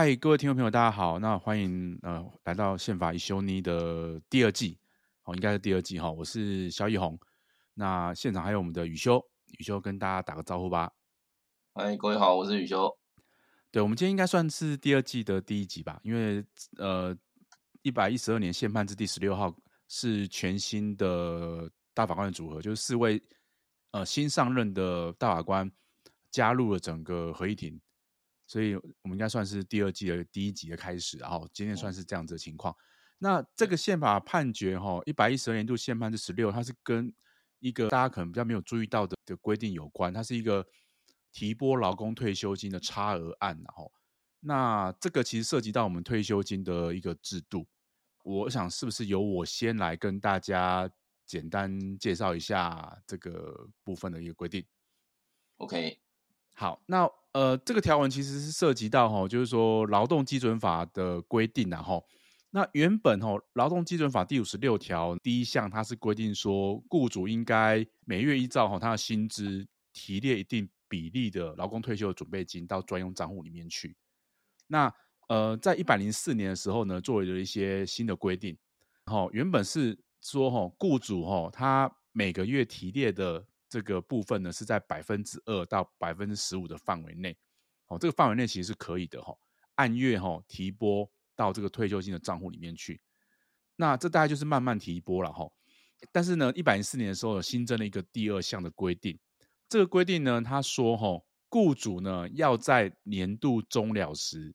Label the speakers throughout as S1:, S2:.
S1: 嗨，各位听众朋友，大家好。那欢迎呃来到宪法一休尼的第二季，哦，应该是第二季哈。我是萧奕弘。那现场还有我们的宇修，宇修跟大家打个招呼吧。
S2: 嗨，各位好，我是宇修。
S1: 对，我们今天应该算是第二季的第一集吧，因为呃一百一十二年宪判字第十六号是全新的大法官的组合，就是四位呃新上任的大法官加入了整个合议庭。所以，我们应该算是第二季的第一集的开始，然后今天算是这样子的情况。那这个宪法判决，哈，一百一十二年度宪判字十六，它是跟一个大家可能比较没有注意到的的规定有关，它是一个提拨劳工退休金的差额案，然后，那这个其实涉及到我们退休金的一个制度。我想是不是由我先来跟大家简单介绍一下这个部分的一个规定
S2: ？OK，
S1: 好，那。呃，这个条文其实是涉及到哈，就是说劳动基准法的规定然后，那原本哈劳动基准法第五十六条第一项，它是规定说，雇主应该每月依照哈他的薪资提列一定比例的劳工退休的准备金到专用账户里面去。那呃，在一百零四年的时候呢，作为了一些新的规定，哈，原本是说哈雇主哈他每个月提列的。这个部分呢，是在百分之二到百分之十五的范围内，哦，这个范围内其实是可以的哈，按月哈提拨到这个退休金的账户里面去。那这大概就是慢慢提拨了哈。但是呢，一百零四年的时候有新增了一个第二项的规定，这个规定呢，他说哈，雇主呢要在年度终了时，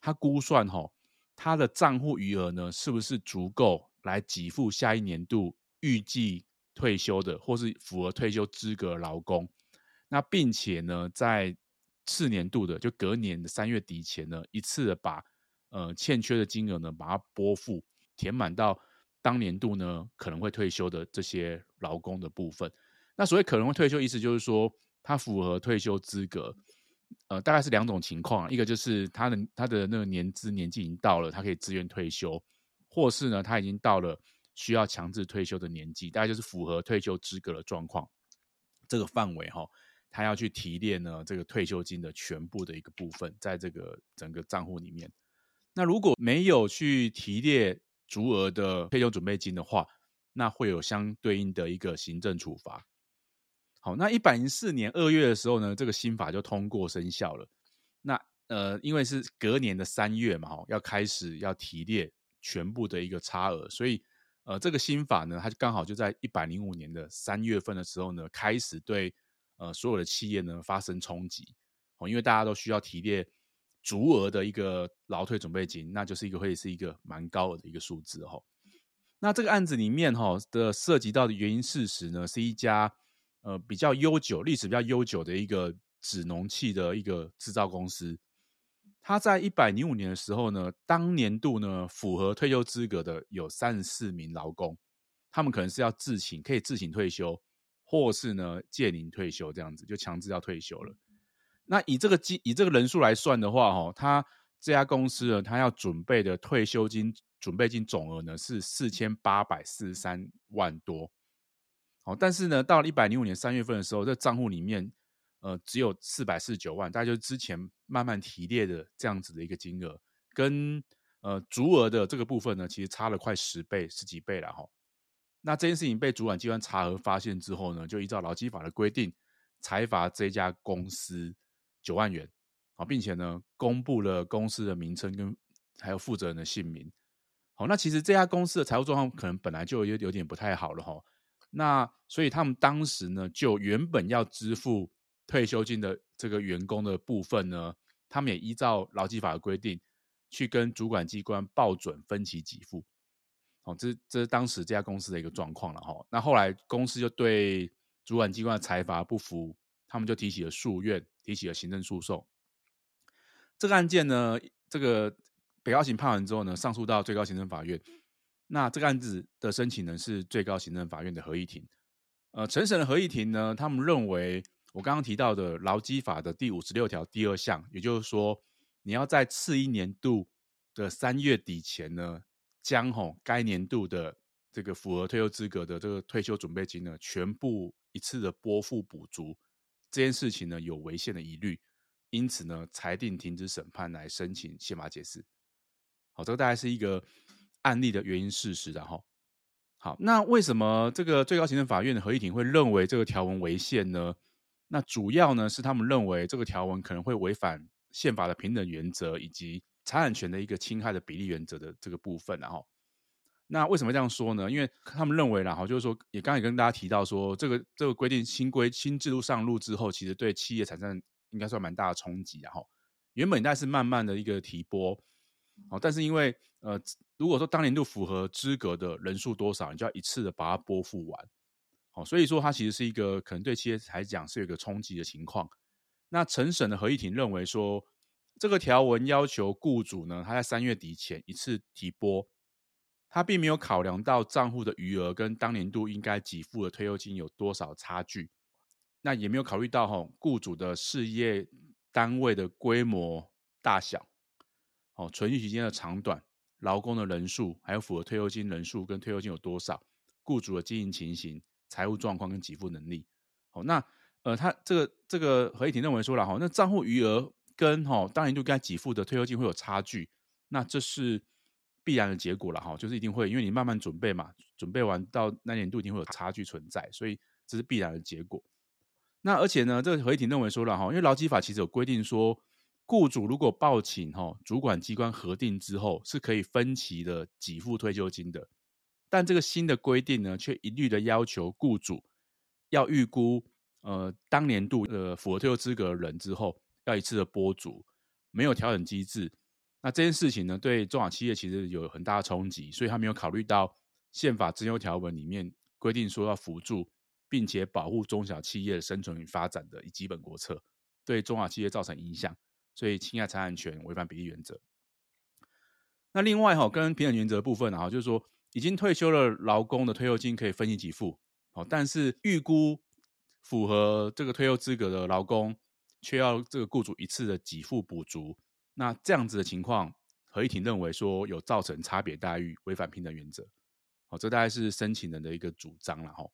S1: 他估算哈他的账户余额呢是不是足够来给付下一年度预计。退休的或是符合退休资格劳工，那并且呢，在次年度的就隔年的三月底前呢，一次的把呃欠缺的金额呢，把它拨付填满到当年度呢可能会退休的这些劳工的部分。那所谓可能会退休，意思就是说他符合退休资格，呃，大概是两种情况，一个就是他的他的那个年资年纪已经到了，他可以自愿退休，或是呢他已经到了。需要强制退休的年纪，大概就是符合退休资格的状况。这个范围哈，他要去提列呢这个退休金的全部的一个部分，在这个整个账户里面。那如果没有去提列足额的退休准备金的话，那会有相对应的一个行政处罚。好，那一百零四年二月的时候呢，这个新法就通过生效了。那呃，因为是隔年的三月嘛，哈，要开始要提列全部的一个差额，所以。呃，这个新法呢，它就刚好就在一百零五年的三月份的时候呢，开始对呃所有的企业呢发生冲击哦，因为大家都需要提列足额的一个劳退准备金，那就是一个会是一个蛮高额的一个数字哈。那这个案子里面哈的涉及到的原因事实呢，是一家呃比较悠久、历史比较悠久的一个纸农器的一个制造公司。他在一百零五年的时候呢，当年度呢符合退休资格的有三十四名劳工，他们可能是要自请，可以自请退休，或是呢借龄退休这样子，就强制要退休了。那以这个金以这个人数来算的话，哈，他这家公司呢，他要准备的退休金准备金总额呢是四千八百四十三万多。好，但是呢，到了一百零五年三月份的时候，这账户里面。呃，只有四百四十九万，大概就是之前慢慢提列的这样子的一个金额，跟呃足额的这个部分呢，其实差了快十倍、十几倍了哈。那这件事情被主管机关查核发现之后呢，就依照劳基法的规定，裁罚这家公司九万元好，并且呢，公布了公司的名称跟还有负责人的姓名。好，那其实这家公司的财务状况可能本来就有有点不太好了哈。那所以他们当时呢，就原本要支付。退休金的这个员工的部分呢，他们也依照劳基法的规定，去跟主管机关报准分期给付。哦，这这是当时这家公司的一个状况了哈。那后来公司就对主管机关的裁罚不服，他们就提起了诉愿，提起了行政诉讼。这个案件呢，这个北高行判完之后呢，上诉到最高行政法院。那这个案子的申请人是最高行政法院的合议庭。呃，陈审的合议庭呢，他们认为。我刚刚提到的劳基法的第五十六条第二项，也就是说，你要在次一年度的三月底前呢，将吼该年度的这个符合退休资格的这个退休准备金呢，全部一次的拨付补足，这件事情呢有违宪的疑虑，因此呢，裁定停止审判来申请宪法解释。好，这个大概是一个案例的原因事实，然后，好，那为什么这个最高行政法院的合议庭会认为这个条文违宪呢？那主要呢是他们认为这个条文可能会违反宪法的平等原则以及财产权的一个侵害的比例原则的这个部分，然后，那为什么这样说呢？因为他们认为，然后就是说，也刚才也跟大家提到说，这个这个规定新规新制度上路之后，其实对企业产生应该算蛮大的冲击，然后原本应该是慢慢的一个提拨。哦，但是因为呃，如果说当年度符合资格的人数多少，你就要一次的把它拨付完。哦，所以说它其实是一个可能对企业来讲是有一个冲击的情况。那陈审的合议庭认为说，这个条文要求雇主呢，他在三月底前一次提拨，他并没有考量到账户的余额跟当年度应该给付的退休金有多少差距，那也没有考虑到哈雇主的事业单位的规模大小。哦，存续期间的长短、劳工的人数，还有符合退休金人数跟退休金有多少、雇主的经营情形、财务状况跟给付能力。好，那呃，他这个这个合议庭认为说了哈，那账户余额跟哈当年度该给付的退休金会有差距，那这是必然的结果了哈，就是一定会，因为你慢慢准备嘛，准备完到那年度一定会有差距存在，所以这是必然的结果。那而且呢，这个合议庭认为说了哈，因为劳基法其实有规定说。雇主如果报请哈主管机关核定之后，是可以分期的给付退休金的。但这个新的规定呢，却一律的要求雇主要预估呃当年度呃符合退休资格的人之后，要一次的拨足，没有调整机制。那这件事情呢，对中小企业其实有很大的冲击，所以他没有考虑到宪法增修条文里面规定说要辅助并且保护中小企业的生存与发展的基本国策，对中小企业造成影响。所以侵害财产权，违反比例原则。那另外哈，跟平等原则部分啊，就是说已经退休了劳工的退休金可以分期给付，好，但是预估符合这个退休资格的劳工，却要这个雇主一次的给付补足。那这样子的情况，合议庭认为说有造成差别待遇，违反平等原则。好，这大概是申请人的一个主张了哈。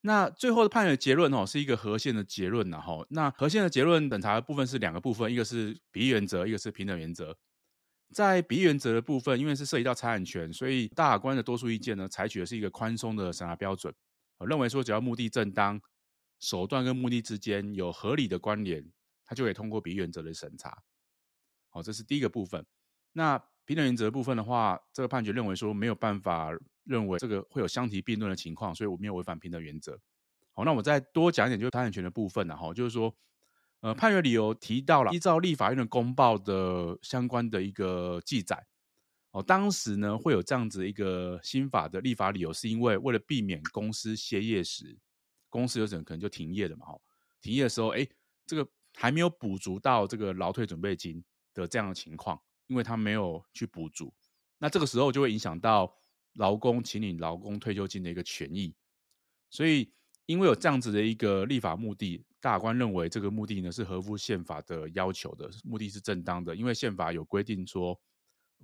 S1: 那最后的判决结论哦，是一个合宪的结论呐哈。那合宪的结论审查的部分是两个部分，一个是比例原则，一个是平等原则。在比原则的部分，因为是涉及到财产权，所以大法官的多数意见呢，采取的是一个宽松的审查标准，我认为说只要目的正当，手段跟目的之间有合理的关联，它就可以通过比原则的审查。好，这是第一个部分。那平等原则部分的话，这个判决认为说没有办法。认为这个会有相提并论的情况，所以我没有违反平等原则。好，那我再多讲一点，就是财产权的部分呢，哈，就是说，呃，判决理由提到了依照立法院的公报的相关的一个记载，哦，当时呢会有这样子一个新法的立法理由，是因为为了避免公司歇业时，公司有可能可能就停业了嘛，哈，停业的时候，哎，这个还没有补足到这个劳退准备金的这样的情况，因为他没有去补足，那这个时候就会影响到。劳工请领劳工退休金的一个权益，所以因为有这样子的一个立法目的，大官认为这个目的呢是合乎宪法的要求的，目的是正当的。因为宪法有规定说，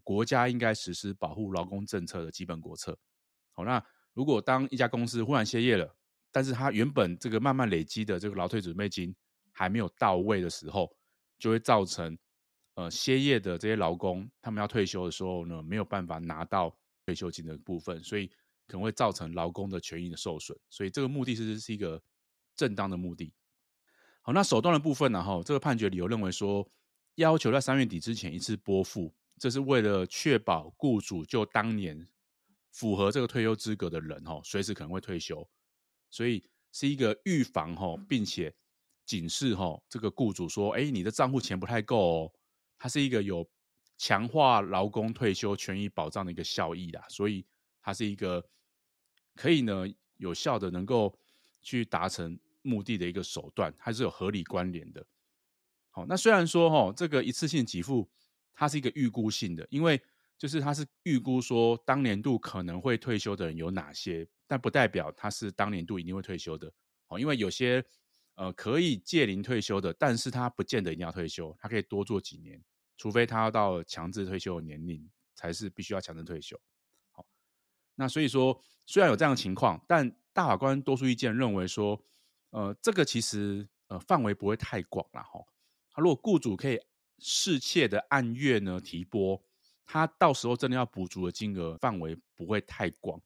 S1: 国家应该实施保护劳工政策的基本国策。好，那如果当一家公司忽然歇业了，但是他原本这个慢慢累积的这个劳退准备金还没有到位的时候，就会造成呃歇业的这些劳工，他们要退休的时候呢，没有办法拿到。退休金的部分，所以可能会造成劳工的权益的受损，所以这个目的是是一个正当的目的。好，那手段的部分呢？哈，这个判决理由认为说，要求在三月底之前一次拨付，这是为了确保雇主就当年符合这个退休资格的人，哈，随时可能会退休，所以是一个预防，哈，并且警示，哈，这个雇主说，哎，你的账户钱不太够哦，它是一个有。强化劳工退休权益保障的一个效益啦，所以它是一个可以呢有效的能够去达成目的的一个手段，还是有合理关联的。好，那虽然说哈这个一次性给付它是一个预估性的，因为就是它是预估说当年度可能会退休的人有哪些，但不代表它是当年度一定会退休的。哦，因为有些呃可以借龄退休的，但是他不见得一定要退休，他可以多做几年。除非他要到强制退休的年龄，才是必须要强制退休。好，那所以说，虽然有这样的情况，但大法官多数意见认为说，呃，这个其实呃范围不会太广了哈。如果雇主可以适切的按月呢提拨，他到时候真的要补足的金额范围不会太广。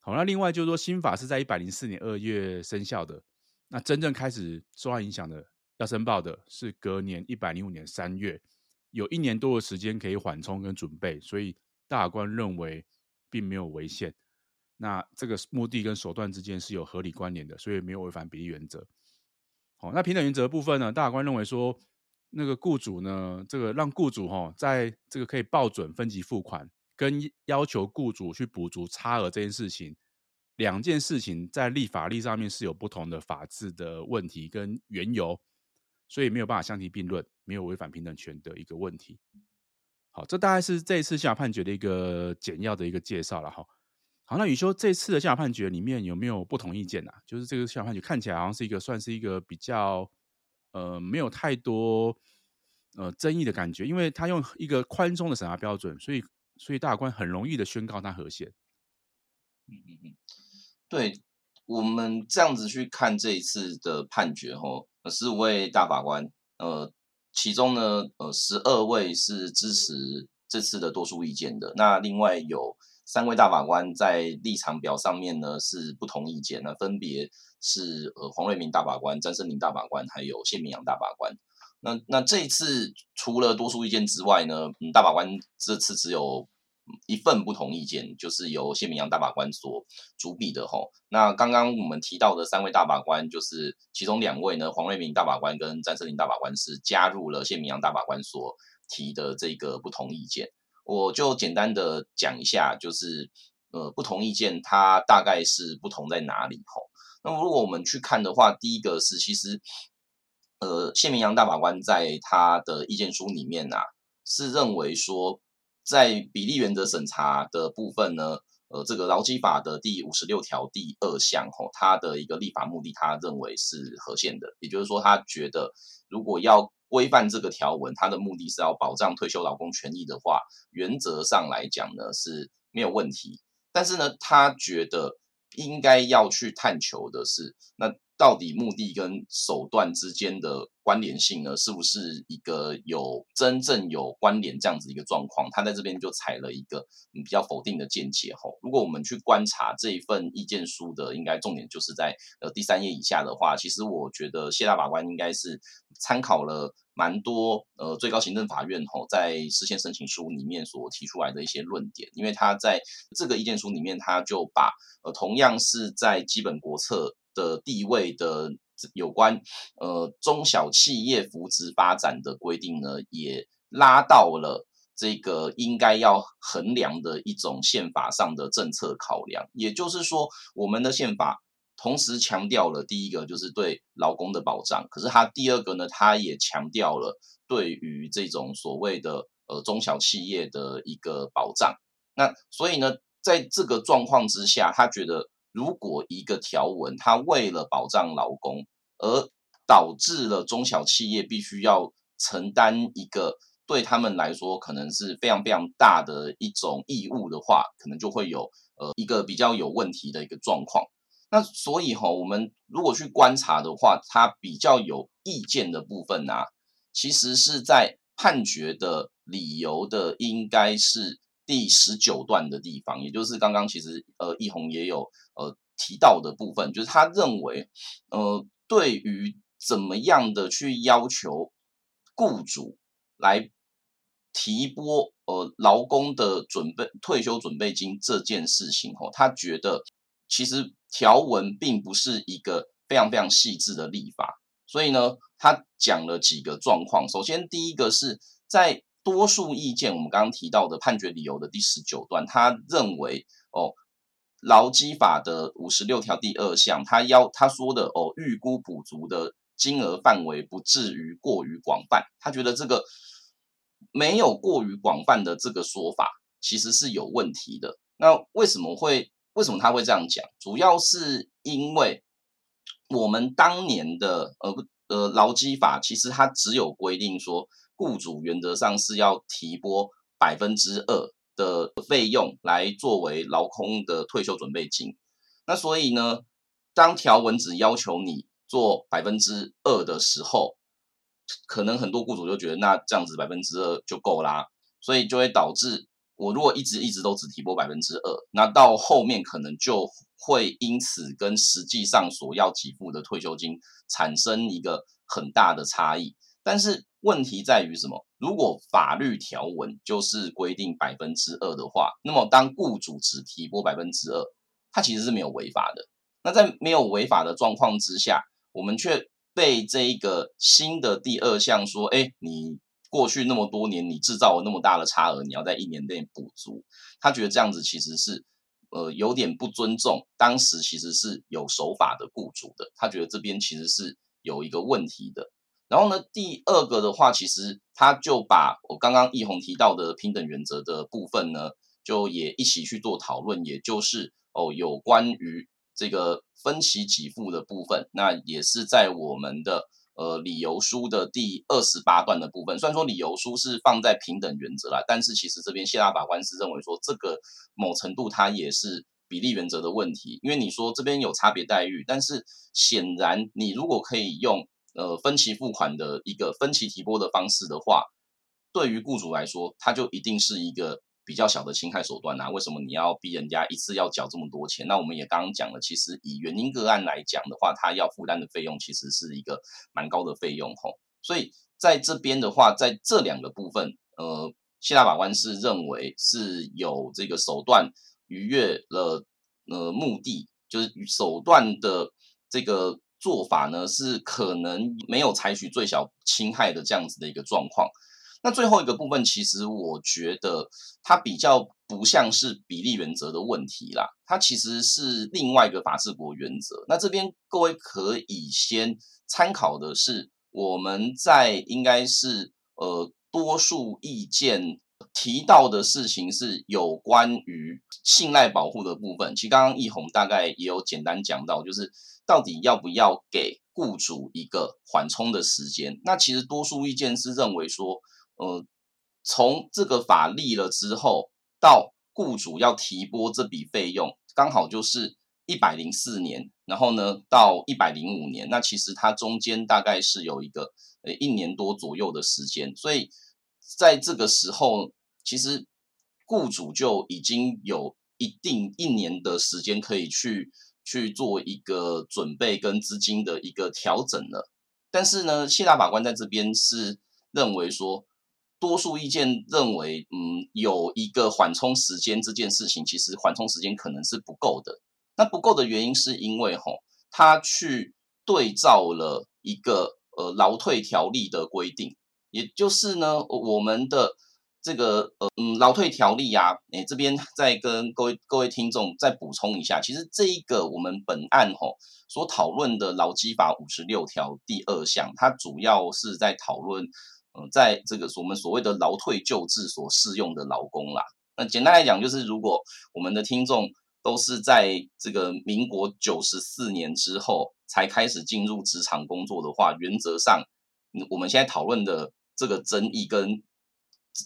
S1: 好，那另外就是说，新法是在一百零四年二月生效的，那真正开始受到影响的要申报的是隔年一百零五年三月，有一年多的时间可以缓冲跟准备，所以大法官认为并没有违宪。那这个目的跟手段之间是有合理关联的，所以没有违反比例原则。好，那平等原则部分呢，大法官认为说，那个雇主呢，这个让雇主哈，在这个可以报准分级付款。跟要求雇主去补足差额这件事情，两件事情在立法例上面是有不同的法制的问题跟缘由，所以没有办法相提并论，没有违反平等权的一个问题。好，这大概是这一次下判决的一个简要的一个介绍了哈。好，那宇修这次的宪法判决里面有没有不同意见啊？就是这个宪法判决看起来好像是一个算是一个比较呃没有太多呃争议的感觉，因为他用一个宽松的审查标准，所以。所以大官很容易的宣告他合宪。
S2: 嗯嗯嗯，对，我们这样子去看这一次的判决，吼，十五位大法官，呃，其中呢，呃，十二位是支持这次的多数意见的，那另外有三位大法官在立场表上面呢是不同意见，那分别是呃黄瑞明大法官、詹森林大法官，还有谢铭洋大法官。那那这一次除了多数意见之外呢，嗯，大法官这次只有一份不同意见，就是由谢铭洋大法官所主笔的吼。那刚刚我们提到的三位大法官，就是其中两位呢，黄瑞明大法官跟詹森林大法官是加入了谢铭洋大法官所提的这个不同意见。我就简单的讲一下，就是呃不同意见它大概是不同在哪里吼。那么如果我们去看的话，第一个是其实。呃，谢铭洋大法官在他的意见书里面啊，是认为说，在比例原则审查的部分呢，呃，这个劳基法的第五十六条第二项吼，他的一个立法目的，他认为是合宪的，也就是说，他觉得如果要规范这个条文，他的目的是要保障退休老公权益的话，原则上来讲呢是没有问题，但是呢，他觉得应该要去探求的是那。到底目的跟手段之间的关联性呢，是不是一个有真正有关联这样子一个状况？他在这边就采了一个比较否定的见解吼。如果我们去观察这一份意见书的，应该重点就是在呃第三页以下的话，其实我觉得谢大法官应该是参考了蛮多呃最高行政法院吼在释宪申请书里面所提出来的一些论点，因为他在这个意见书里面，他就把呃同样是在基本国策。的地位的有关呃中小企业扶植发展的规定呢，也拉到了这个应该要衡量的一种宪法上的政策考量。也就是说，我们的宪法同时强调了第一个就是对劳工的保障，可是它第二个呢，它也强调了对于这种所谓的呃中小企业的一个保障。那所以呢，在这个状况之下，他觉得。如果一个条文，它为了保障劳工，而导致了中小企业必须要承担一个对他们来说可能是非常非常大的一种义务的话，可能就会有呃一个比较有问题的一个状况。那所以哈，我们如果去观察的话，它比较有意见的部分啊，其实是在判决的理由的，应该是。第十九段的地方，也就是刚刚其实呃，奕弘也有呃提到的部分，就是他认为呃，对于怎么样的去要求雇主来提拨呃劳工的准备退休准备金这件事情哦，他觉得其实条文并不是一个非常非常细致的立法，所以呢，他讲了几个状况。首先，第一个是在多数意见，我们刚刚提到的判决理由的第十九段，他认为哦，劳基法的五十六条第二项，他要他说的哦，预估补足的金额范围不至于过于广泛，他觉得这个没有过于广泛的这个说法，其实是有问题的。那为什么会为什么他会这样讲？主要是因为我们当年的呃呃劳基法，其实它只有规定说。雇主原则上是要提拨百分之二的费用来作为劳工的退休准备金。那所以呢，当条文只要求你做百分之二的时候，可能很多雇主就觉得那这样子百分之二就够啦，所以就会导致我如果一直一直都只提拨百分之二，那到后面可能就会因此跟实际上所要给付的退休金产生一个很大的差异。但是问题在于什么？如果法律条文就是规定百分之二的话，那么当雇主只提拨百分之二，他其实是没有违法的。那在没有违法的状况之下，我们却被这一个新的第二项说，哎，你过去那么多年你制造了那么大的差额，你要在一年内补足。他觉得这样子其实是呃有点不尊重当时其实是有守法的雇主的。他觉得这边其实是有一个问题的。然后呢，第二个的话，其实他就把我刚刚奕弘提到的平等原则的部分呢，就也一起去做讨论，也就是哦，有关于这个分期给付的部分，那也是在我们的呃理由书的第二十八段的部分。虽然说理由书是放在平等原则啦，但是其实这边谢大法官是认为说，这个某程度它也是比例原则的问题，因为你说这边有差别待遇，但是显然你如果可以用。呃，分期付款的一个分期提拨的方式的话，对于雇主来说，它就一定是一个比较小的侵害手段啊。为什么你要逼人家一次要缴这么多钱？那我们也刚刚讲了，其实以原因个案来讲的话，他要负担的费用其实是一个蛮高的费用吼。所以在这边的话，在这两个部分，呃，谢大法官是认为是有这个手段逾越了呃目的，就是手段的这个。做法呢是可能没有采取最小侵害的这样子的一个状况。那最后一个部分，其实我觉得它比较不像是比例原则的问题啦，它其实是另外一个法治国原则。那这边各位可以先参考的是我们在应该是呃多数意见提到的事情是有关于信赖保护的部分。其实刚刚奕弘大概也有简单讲到，就是。到底要不要给雇主一个缓冲的时间？那其实多数意见是认为说，呃，从这个法立了之后，到雇主要提拨这笔费用，刚好就是一百零四年，然后呢到一百零五年，那其实它中间大概是有一个呃一年多左右的时间，所以在这个时候，其实雇主就已经有一定一年的时间可以去。去做一个准备跟资金的一个调整了，但是呢，谢大法官在这边是认为说，多数意见认为，嗯，有一个缓冲时间这件事情，其实缓冲时间可能是不够的。那不够的原因是因为吼，他去对照了一个呃劳退条例的规定，也就是呢，我们的。这个呃嗯劳退条例啊，诶这边再跟各位各位听众再补充一下，其实这一个我们本案吼所讨论的劳基法五十六条第二项，它主要是在讨论嗯、在这个我们所谓的劳退旧制所适用的劳工啦。那简单来讲，就是如果我们的听众都是在这个民国九十四年之后才开始进入职场工作的话，原则上我们现在讨论的这个争议跟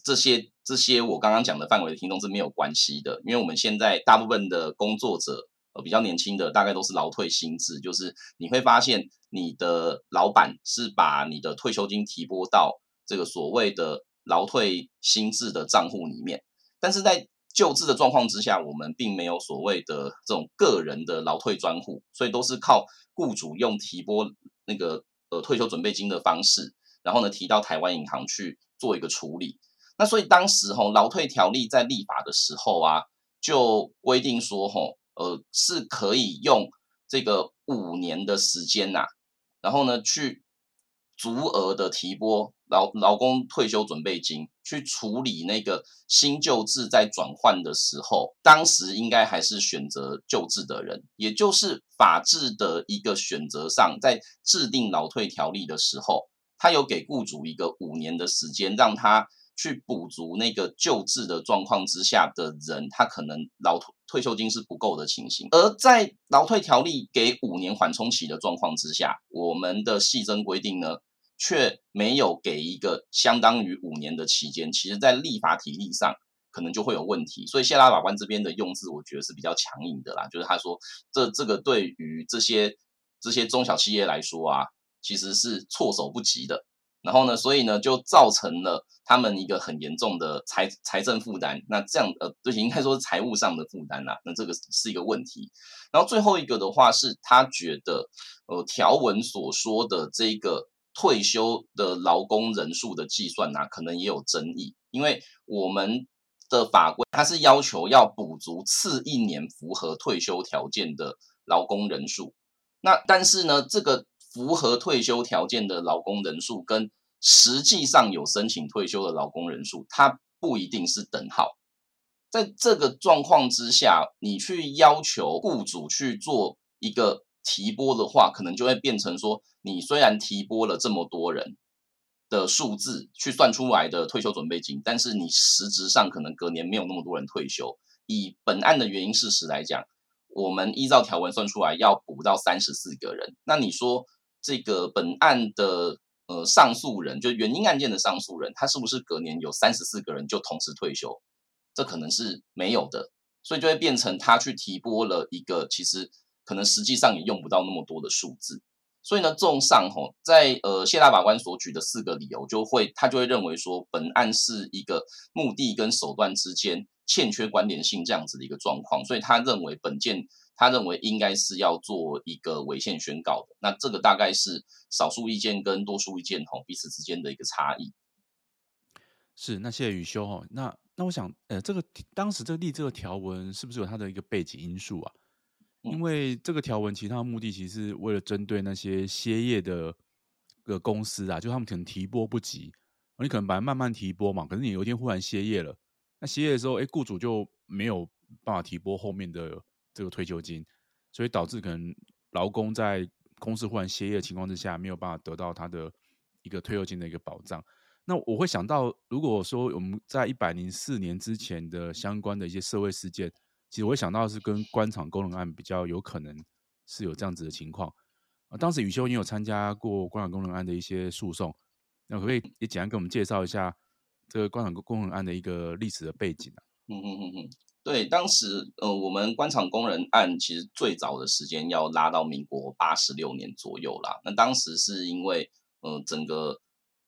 S2: 这些这些我刚刚讲的范围的听众是没有关系的，因为我们现在大部分的工作者，呃，比较年轻的，大概都是劳退新制，就是你会发现你的老板是把你的退休金提拨到这个所谓的劳退新制的账户里面，但是在旧制的状况之下，我们并没有所谓的这种个人的劳退专户，所以都是靠雇主用提拨那个呃退休准备金的方式，然后呢提到台湾银行去做一个处理。那所以当时吼劳退条例在立法的时候啊，就规定说吼，呃是可以用这个五年的时间呐，然后呢去足额的提拨劳劳工退休准备金，去处理那个新旧制在转换的时候，当时应该还是选择旧制的人，也就是法制的一个选择上，在制定劳退条例的时候，他有给雇主一个五年的时间，让他。去补足那个救治的状况之下的人，他可能劳退休金是不够的情形。而在劳退条例给五年缓冲期的状况之下，我们的细则规定呢，却没有给一个相当于五年的期间。其实，在立法体例上可能就会有问题。所以，谢拉法官这边的用字，我觉得是比较强硬的啦。就是他说，这这个对于这些这些中小企业来说啊，其实是措手不及的。然后呢，所以呢，就造成了他们一个很严重的财财政负担。那这样呃，对，应该说财务上的负担啦。那这个是一个问题。然后最后一个的话是，他觉得呃条文所说的这个退休的劳工人数的计算呢、啊，可能也有争议，因为我们的法规它是要求要补足次一年符合退休条件的劳工人数。那但是呢，这个符合退休条件的劳工人数跟实际上有申请退休的劳工人数，它不一定是等号。在这个状况之下，你去要求雇主去做一个提拨的话，可能就会变成说，你虽然提拨了这么多人的数字去算出来的退休准备金，但是你实质上可能隔年没有那么多人退休。以本案的原因事实来讲，我们依照条文算出来要补到三十四个人。那你说这个本案的？呃，上诉人就原因案件的上诉人，他是不是隔年有三十四个人就同时退休？这可能是没有的，所以就会变成他去提拨了一个其实可能实际上也用不到那么多的数字。所以呢，综上吼，在呃谢大法官所举的四个理由，就会他就会认为说，本案是一个目的跟手段之间欠缺关联性这样子的一个状况，所以他认为本件。他认为应该是要做一个违宪宣告的，那这个大概是少数意见跟多数意见吼彼此之间的一个差异。
S1: 是，那谢谢宇修哈。那那我想，呃，这个当时这个立这个条文是不是有它的一个背景因素啊？因为这个条文其他的目的其实是为了针对那些歇业的个公司啊，就他们可能提拨不及，你可能本来慢慢提拨嘛，可是你有一天忽然歇业了，那歇业的时候，哎，雇主就没有办法提拨后面的。这个退休金，所以导致可能劳工在公司忽然歇业的情况之下，没有办法得到他的一个退休金的一个保障。那我会想到，如果说我们在一百零四年之前的相关的一些社会事件，其实我会想到是跟官场工人案比较有可能是有这样子的情况。啊，当时宇修你有参加过官场工人案的一些诉讼，那可不可以也简单给我们介绍一下这个官场工人案的一个历史的背景啊？
S2: 嗯嗯嗯嗯。对，当时呃，我们官场工人案其实最早的时间要拉到民国八十六年左右啦。那当时是因为呃，整个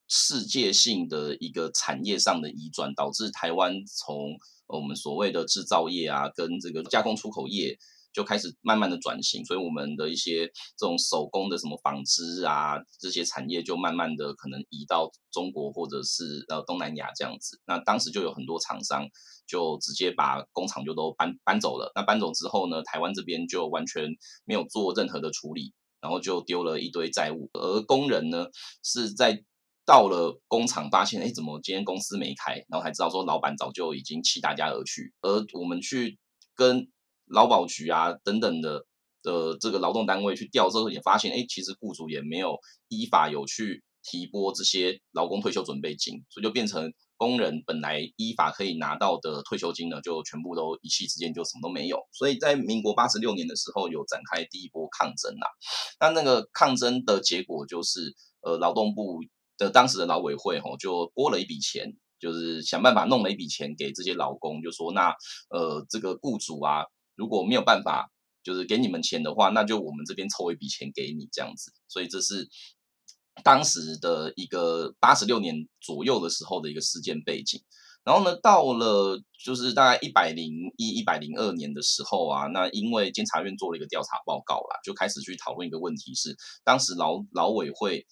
S2: 世界性的一个产业上的移转，导致台湾从我们所谓的制造业啊，跟这个加工出口业。就开始慢慢的转型，所以我们的一些这种手工的什么纺织啊，这些产业就慢慢的可能移到中国或者是呃东南亚这样子。那当时就有很多厂商就直接把工厂就都搬搬走了。那搬走之后呢，台湾这边就完全没有做任何的处理，然后就丢了一堆债务。而工人呢，是在到了工厂发现，哎，怎么今天公司没开？然后才知道说老板早就已经弃大家而去。而我们去跟劳保局啊，等等的的这个劳动单位去调之后，也发现，哎，其实雇主也没有依法有去提拨这些劳工退休准备金，所以就变成工人本来依法可以拿到的退休金呢，就全部都一气之间就什么都没有。所以在民国八十六年的时候，有展开第一波抗争啦。那那个抗争的结果就是，呃，劳动部的当时的劳委会吼就拨了一笔钱，就是想办法弄了一笔钱给这些劳工，就说那呃这个雇主啊。如果没有办法，就是给你们钱的话，那就我们这边凑一笔钱给你这样子。所以这是当时的一个八十六年左右的时候的一个事件背景。然后呢，到了就是大概一百零一、一百零二年的时候啊，那因为监察院做了一个调查报告啦，就开始去讨论一个问题是，当时劳劳委会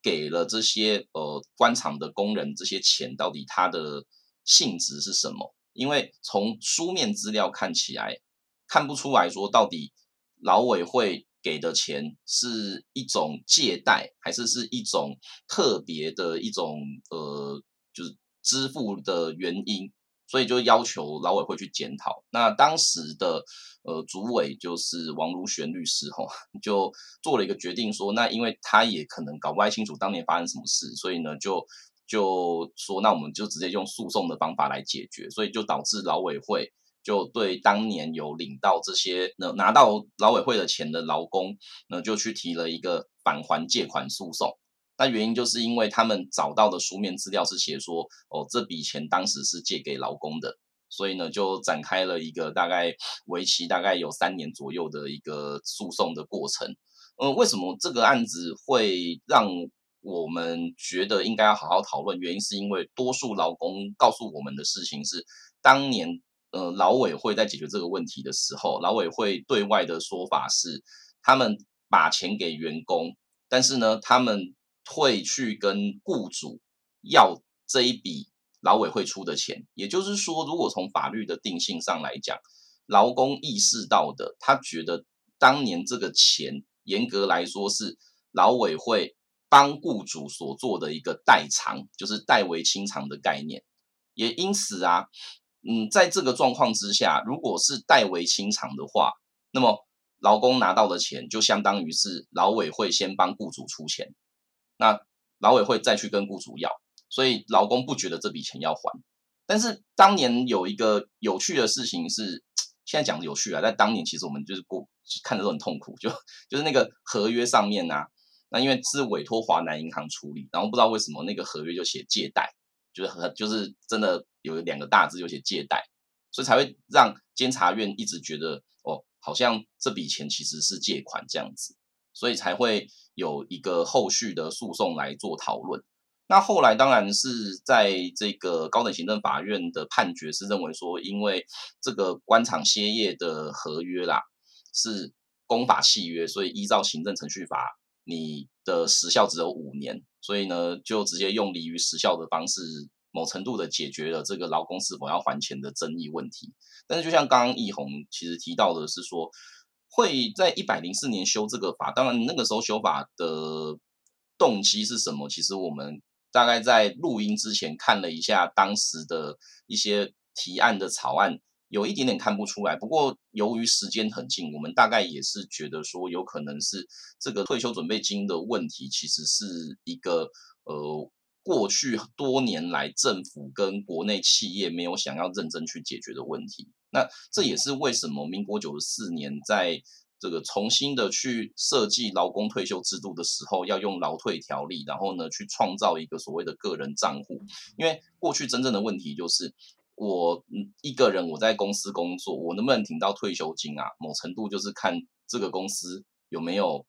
S2: 给了这些呃官场的工人这些钱，到底它的性质是什么？因为从书面资料看起来。看不出来说到底劳委会给的钱是一种借贷，还是是一种特别的一种呃，就是支付的原因，所以就要求劳委会去检讨。那当时的呃主委就是王如玄律师吼，就做了一个决定说，那因为他也可能搞不太清楚当年发生什么事，所以呢就就说那我们就直接用诉讼的方法来解决，所以就导致劳委会。就对当年有领到这些拿到劳委会的钱的劳工，那就去提了一个返还借款诉讼。那原因就是因为他们找到的书面资料是写说，哦，这笔钱当时是借给劳工的，所以呢就展开了一个大概为期大概有三年左右的一个诉讼的过程。嗯，为什么这个案子会让我们觉得应该要好好讨论，原因是因为多数劳工告诉我们的事情是，当年呃劳委会在解决这个问题的时候，劳委会对外的说法是，他们把钱给员工，但是呢，他们会去跟雇主要这一笔劳委会出的钱。也就是说，如果从法律的定性上来讲，劳工意识到的，他觉得当年这个钱，严格来说是劳委会帮雇主所做的一个代偿，就是代为清偿的概念。也因此啊，嗯，在这个状况之下，如果是代为清偿的话，那么劳工拿到的钱就相当于是劳委会先帮雇主出钱，那劳委会再去跟雇主要，所以劳工不觉得这笔钱要还。但是当年有一个有趣的事情是。现在讲的有趣啊，在当年其实我们就是过看着都很痛苦，就就是那个合约上面啊，那因为是委托华南银行处理，然后不知道为什么那个合约就写借贷，就是很就是真的有两个大字就写借贷，所以才会让监察院一直觉得哦，好像这笔钱其实是借款这样子，所以才会有一个后续的诉讼来做讨论。那后来当然是在这个高等行政法院的判决是认为说，因为这个官场歇业的合约啦是公法契约，所以依照行政程序法，你的时效只有五年，所以呢就直接用离于时效的方式，某程度的解决了这个劳工是否要还钱的争议问题。但是就像刚刚奕弘其实提到的是说，会在一百零四年修这个法，当然那个时候修法的动机是什么？其实我们。大概在录音之前看了一下当时的一些提案的草案，有一点点看不出来。不过由于时间很近，我们大概也是觉得说，有可能是这个退休准备金的问题，其实是一个呃过去多年来政府跟国内企业没有想要认真去解决的问题。那这也是为什么民国九十四年在这个重新的去设计劳工退休制度的时候，要用劳退条例，然后呢去创造一个所谓的个人账户。因为过去真正的问题就是，我一个人我在公司工作，我能不能挺到退休金啊？某程度就是看这个公司有没有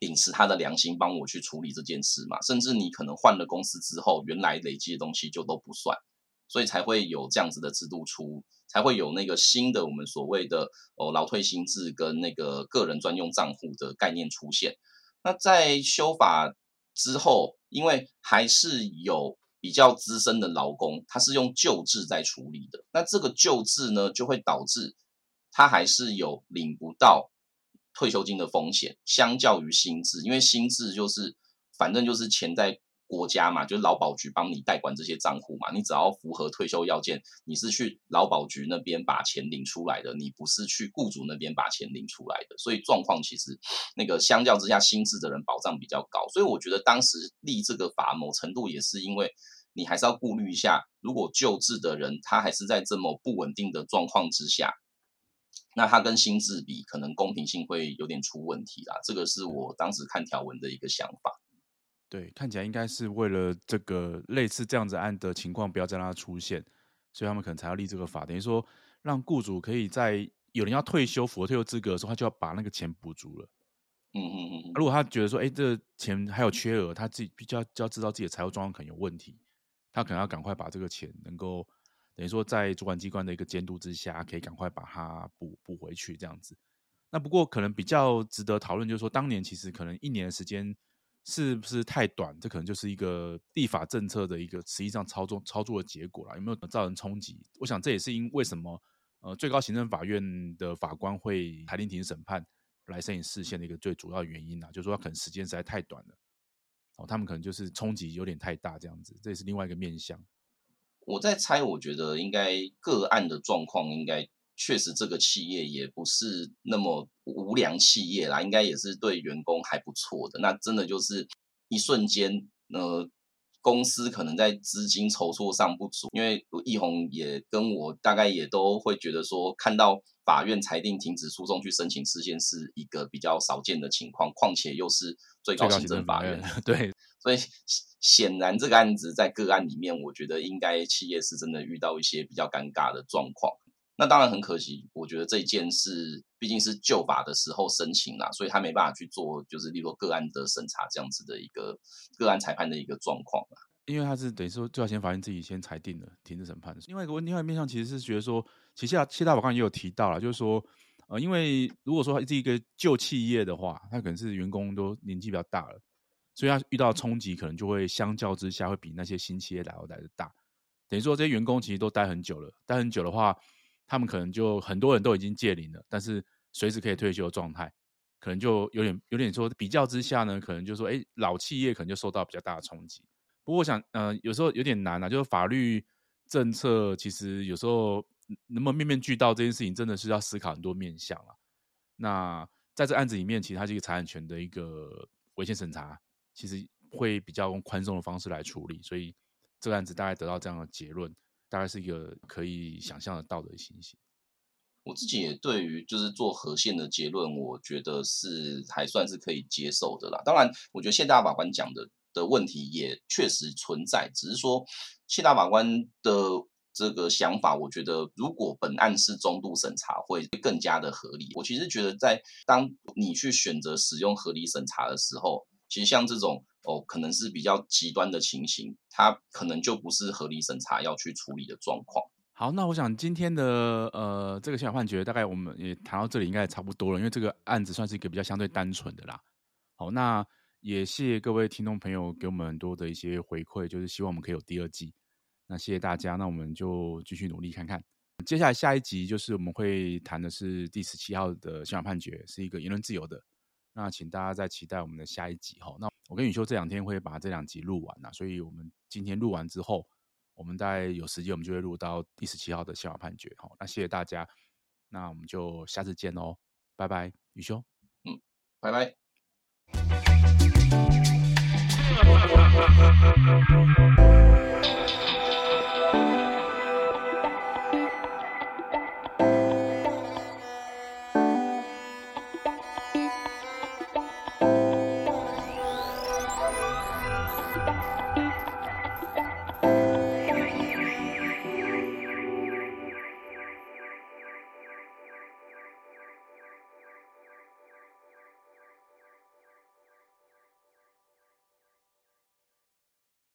S2: 秉持他的良心帮我去处理这件事嘛。甚至你可能换了公司之后，原来累积的东西就都不算，所以才会有这样子的制度出。才会有那个新的我们所谓的哦劳退新制跟那个个人专用账户的概念出现。那在修法之后，因为还是有比较资深的劳工，他是用旧制在处理的。那这个旧制呢，就会导致他还是有领不到退休金的风险，相较于新制，因为新制就是反正就是钱在。国家嘛，就是劳保局帮你代管这些账户嘛，你只要符合退休要件，你是去劳保局那边把钱领出来的，你不是去雇主那边把钱领出来的，所以状况其实那个相较之下，新制的人保障比较高，所以我觉得当时立这个法，某程度也是因为你还是要顾虑一下，如果救治的人他还是在这么不稳定的状况之下，那他跟新制比，可能公平性会有点出问题啦，这个是我当时看条文的一个想法。
S1: 对，看起来应该是为了这个类似这样子案的情况不要再让它出现，所以他们可能才要立这个法，等于说让雇主可以在有人要退休符合退休资格的时候，他就要把那个钱补足了。
S2: 嗯嗯嗯。
S1: 如果他觉得说，哎，这个钱还有缺额，他自己比较就要知道自己的财务状况可能有问题，他可能要赶快把这个钱能够等于说在主管机关的一个监督之下，可以赶快把它补补回去这样子。那不过可能比较值得讨论，就是说当年其实可能一年的时间。是不是太短？这可能就是一个立法政策的一个实际上操作操作的结果了。有没有造成冲击？我想这也是因为什么？呃，最高行政法院的法官会裁定庭审判来申请视线的一个最主要原因啊，就是说可能时间实在太短了，哦，他们可能就是冲击有点太大这样子，这也是另外一个面向。
S2: 我在猜，我觉得应该个案的状况应该。确实，这个企业也不是那么无良企业啦，应该也是对员工还不错的。那真的就是一瞬间，呃，公司可能在资金筹措上不足，因为易弘也跟我大概也都会觉得说，看到法院裁定停止诉讼去申请释宪是一个比较少见的情况，况且又是最高行政法院，
S1: 法院对，
S2: 所以显然这个案子在个案里面，我觉得应该企业是真的遇到一些比较尴尬的状况。那当然很可惜，我觉得这一件事毕竟是旧法的时候申请啦，所以他没办法去做，就是例如个案的审查这样子的一个个案裁判的一个状况啦。
S1: 因为他是等于说，最高检法院自己先裁定了停止审判。另外一个问，另外一面向其实是觉得说，其实谢大宝刚刚也有提到了，就是说，呃，因为如果说他是一个旧企业的话，他可能是员工都年纪比较大了，所以他遇到冲击可能就会相较之下会比那些新企业来的来的大。等于说这些员工其实都待很久了，待很久的话。他们可能就很多人都已经届龄了，但是随时可以退休的状态，可能就有点有点说比较之下呢，可能就说，哎，老企业可能就受到比较大的冲击。不过我想，呃，有时候有点难啊，就是法律政策其实有时候能不能面面俱到这件事情，真的是要思考很多面向了。那在这案子里面，其实它是一个财产权的一个违宪审查，其实会比较用宽松的方式来处理，所以这个案子大概得到这样的结论。大概是一个可以想象得到的情形。
S2: 我自己也对于就是做合宪的结论，我觉得是还算是可以接受的啦。当然，我觉得谢大法官讲的的问题也确实存在，只是说谢大法官的这个想法，我觉得如果本案是中度审查，会更加的合理。我其实觉得，在当你去选择使用合理审查的时候，其实像这种。哦，可能是比较极端的情形，它可能就不是合理审查要去处理的状况。
S1: 好，那我想今天的呃这个宪法判决大概我们也谈到这里，应该也差不多了，因为这个案子算是一个比较相对单纯的啦。好，那也谢谢各位听众朋友给我们很多的一些回馈，就是希望我们可以有第二季。那谢谢大家，那我们就继续努力看看。接下来下一集就是我们会谈的是第十七号的宪法判决，是一个言论自由的。那请大家再期待我们的下一集哈。那我跟宇修这两天会把这两集录完呐，所以我们今天录完之后，我们大概有时间我们就会录到第十七号的宪法判决。好，那谢谢大家，那我们就下次见喽，拜拜，宇修，
S2: 嗯，拜拜。